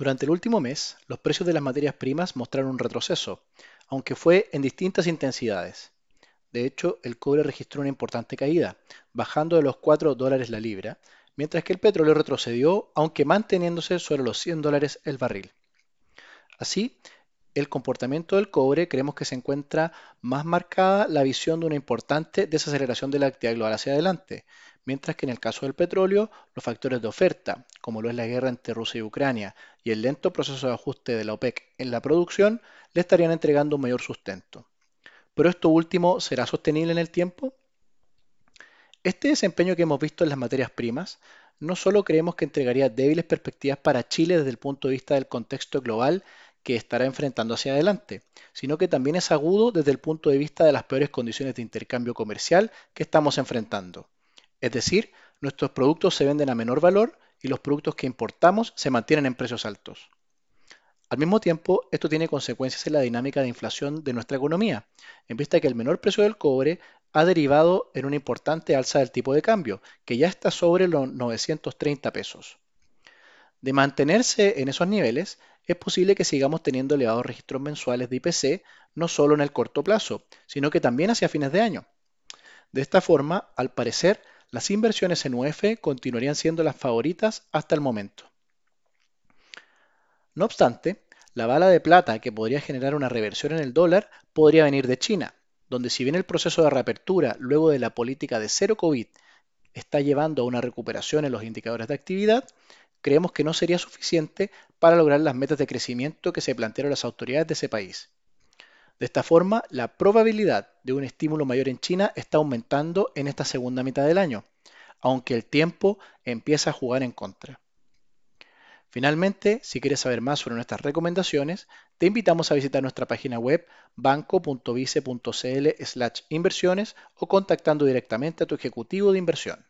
Durante el último mes, los precios de las materias primas mostraron un retroceso, aunque fue en distintas intensidades. De hecho, el cobre registró una importante caída, bajando de los 4 dólares la libra, mientras que el petróleo retrocedió, aunque manteniéndose sobre los 100 dólares el barril. Así, el comportamiento del cobre creemos que se encuentra más marcada la visión de una importante desaceleración de la actividad global hacia adelante, mientras que en el caso del petróleo, los factores de oferta, como lo es la guerra entre Rusia y Ucrania y el lento proceso de ajuste de la OPEC en la producción, le estarían entregando un mayor sustento. ¿Pero esto último será sostenible en el tiempo? Este desempeño que hemos visto en las materias primas no solo creemos que entregaría débiles perspectivas para Chile desde el punto de vista del contexto global que estará enfrentando hacia adelante, sino que también es agudo desde el punto de vista de las peores condiciones de intercambio comercial que estamos enfrentando. Es decir, nuestros productos se venden a menor valor y los productos que importamos se mantienen en precios altos. Al mismo tiempo, esto tiene consecuencias en la dinámica de inflación de nuestra economía, en vista que el menor precio del cobre ha derivado en una importante alza del tipo de cambio, que ya está sobre los 930 pesos. De mantenerse en esos niveles, es posible que sigamos teniendo elevados registros mensuales de IPC, no solo en el corto plazo, sino que también hacia fines de año. De esta forma, al parecer, las inversiones en UF continuarían siendo las favoritas hasta el momento. No obstante, la bala de plata que podría generar una reversión en el dólar podría venir de China, donde si bien el proceso de reapertura luego de la política de cero COVID está llevando a una recuperación en los indicadores de actividad, creemos que no sería suficiente para lograr las metas de crecimiento que se plantearon las autoridades de ese país. De esta forma, la probabilidad de un estímulo mayor en China está aumentando en esta segunda mitad del año, aunque el tiempo empieza a jugar en contra. Finalmente, si quieres saber más sobre nuestras recomendaciones, te invitamos a visitar nuestra página web banco.vice.cl inversiones o contactando directamente a tu ejecutivo de inversión.